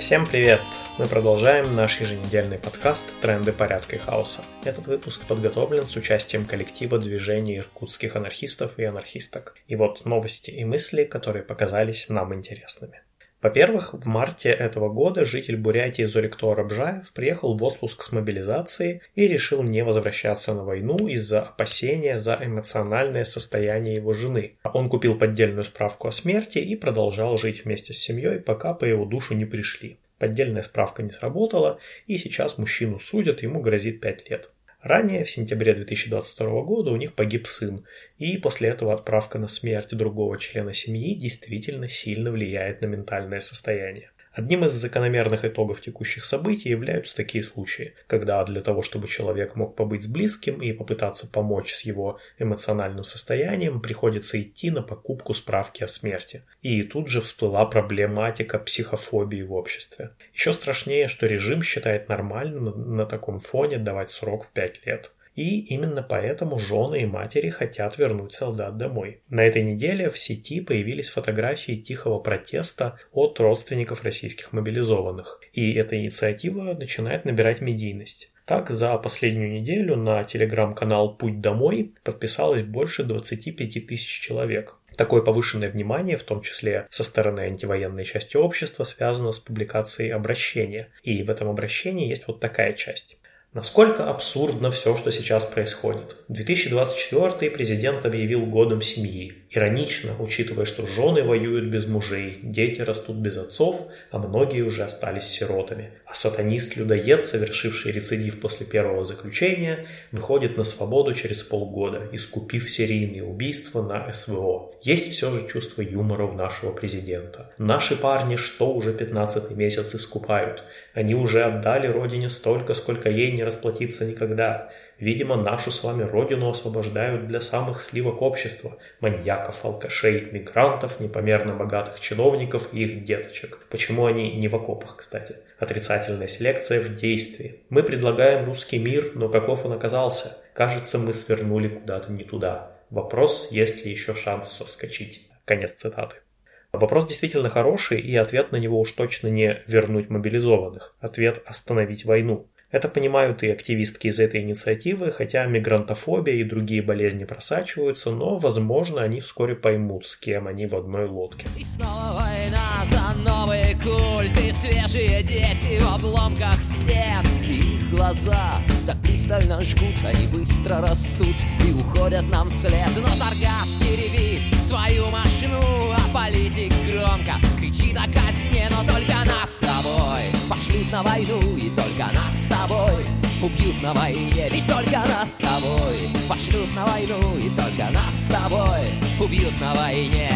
Всем привет! Мы продолжаем наш еженедельный подкаст «Тренды порядка и хаоса». Этот выпуск подготовлен с участием коллектива движения иркутских анархистов и анархисток. И вот новости и мысли, которые показались нам интересными. Во-первых, в марте этого года житель Бурятии Зорикто Рабжаев приехал в отпуск с мобилизацией и решил не возвращаться на войну из-за опасения за эмоциональное состояние его жены. Он купил поддельную справку о смерти и продолжал жить вместе с семьей, пока по его душу не пришли. Поддельная справка не сработала, и сейчас мужчину судят, ему грозит 5 лет. Ранее, в сентябре 2022 года, у них погиб сын, и после этого отправка на смерть другого члена семьи действительно сильно влияет на ментальное состояние. Одним из закономерных итогов текущих событий являются такие случаи, когда для того, чтобы человек мог побыть с близким и попытаться помочь с его эмоциональным состоянием, приходится идти на покупку справки о смерти. И тут же всплыла проблематика психофобии в обществе. Еще страшнее, что режим считает нормальным на таком фоне давать срок в 5 лет. И именно поэтому жены и матери хотят вернуть солдат домой. На этой неделе в сети появились фотографии тихого протеста от родственников российских мобилизованных. И эта инициатива начинает набирать медийность. Так, за последнюю неделю на телеграм-канал «Путь домой» подписалось больше 25 тысяч человек. Такое повышенное внимание, в том числе со стороны антивоенной части общества, связано с публикацией обращения. И в этом обращении есть вот такая часть. Насколько абсурдно все, что сейчас происходит. 2024 президент объявил годом семьи. Иронично, учитывая, что жены воюют без мужей, дети растут без отцов, а многие уже остались сиротами. А сатанист-людоед, совершивший рецидив после первого заключения, выходит на свободу через полгода, искупив серийные убийства на СВО. Есть все же чувство юмора у нашего президента. Наши парни что уже 15 месяц искупают? Они уже отдали родине столько, сколько ей не расплатиться никогда. Видимо, нашу с вами родину освобождают для самых сливок общества, маньяков, алкашей, мигрантов, непомерно богатых чиновников и их деточек. Почему они не в окопах, кстати? Отрицательная селекция в действии. Мы предлагаем русский мир, но каков он оказался? Кажется, мы свернули куда-то не туда. Вопрос, есть ли еще шанс соскочить. Конец цитаты. Вопрос действительно хороший, и ответ на него уж точно не вернуть мобилизованных. Ответ – остановить войну. Это понимают и активистки из этой инициативы, хотя мигрантофобия и другие болезни просачиваются, но, возможно, они вскоре поймут, с кем они в одной лодке. И снова война за новые культы, свежие дети в обломках стен. Их глаза так пристально жгут, они быстро растут и уходят нам вслед. Но торгаш не свою машину, а политик громко кричит о казне, но только нас с тобой пошлют на войну, и только нас убьют на войне, ведь только нас с тобой пошлют на войну, и только нас с тобой убьют на войне.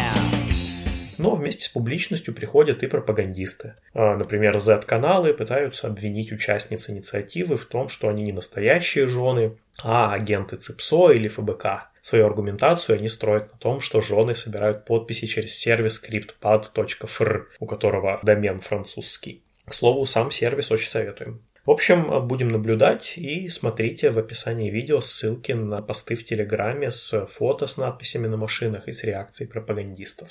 Но вместе с публичностью приходят и пропагандисты. А, например, Z-каналы пытаются обвинить участниц инициативы в том, что они не настоящие жены, а агенты ЦИПСО или ФБК. Свою аргументацию они строят на том, что жены собирают подписи через сервис scriptpad.fr, у которого домен французский. К слову, сам сервис очень советуем. В общем, будем наблюдать и смотрите в описании видео ссылки на посты в Телеграме с фото с надписями на машинах и с реакцией пропагандистов.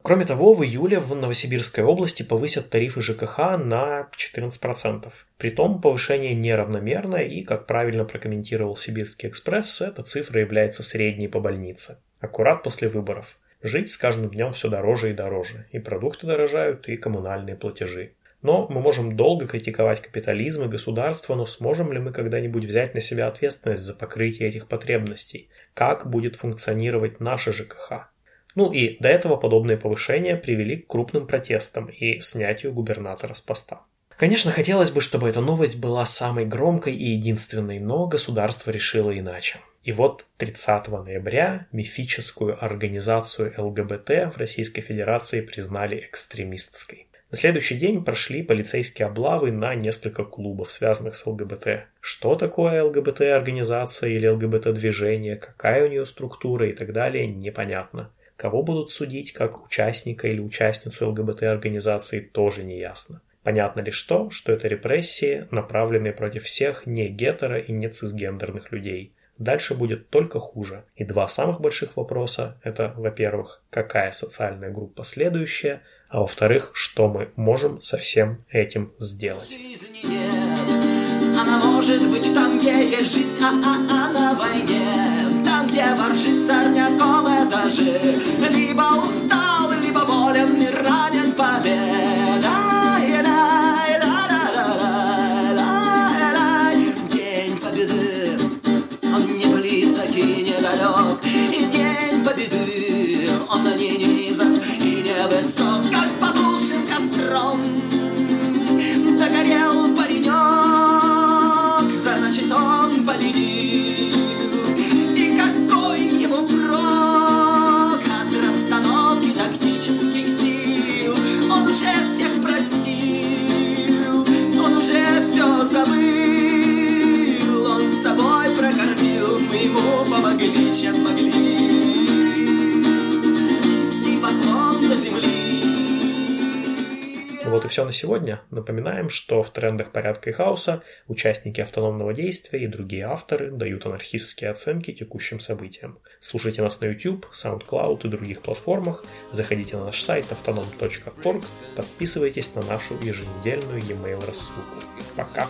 Кроме того, в июле в Новосибирской области повысят тарифы ЖКХ на 14%. Притом повышение неравномерное и, как правильно прокомментировал Сибирский экспресс, эта цифра является средней по больнице. Аккурат после выборов. Жить с каждым днем все дороже и дороже. И продукты дорожают, и коммунальные платежи. Но мы можем долго критиковать капитализм и государство, но сможем ли мы когда-нибудь взять на себя ответственность за покрытие этих потребностей? Как будет функционировать наша ЖКХ? Ну и до этого подобные повышения привели к крупным протестам и снятию губернатора с поста. Конечно, хотелось бы, чтобы эта новость была самой громкой и единственной, но государство решило иначе. И вот 30 ноября мифическую организацию ЛГБТ в Российской Федерации признали экстремистской. На следующий день прошли полицейские облавы на несколько клубов, связанных с ЛГБТ. Что такое ЛГБТ-организация или ЛГБТ-движение, какая у нее структура и так далее, непонятно. Кого будут судить как участника или участницу ЛГБТ-организации, тоже не ясно. Понятно лишь то, что это репрессии, направленные против всех не гетеро и не цисгендерных людей. дальше будет только хуже. И два самых больших вопроса – это, во-первых, какая социальная группа следующая, а во-вторых, что мы можем со всем этим сделать. Она может быть там, где есть жизнь, а, а, а на войне. Там, где воршит сорняком этажи Либо устал, либо болен, и ранен победа и день победы, он не низок и не помогли, чем могли вот и все на сегодня. Напоминаем, что в трендах порядка и хаоса участники автономного действия и другие авторы дают анархистские оценки текущим событиям. Слушайте нас на YouTube, SoundCloud и других платформах, заходите на наш сайт autonom.org, подписывайтесь на нашу еженедельную e-mail рассылку. Пока!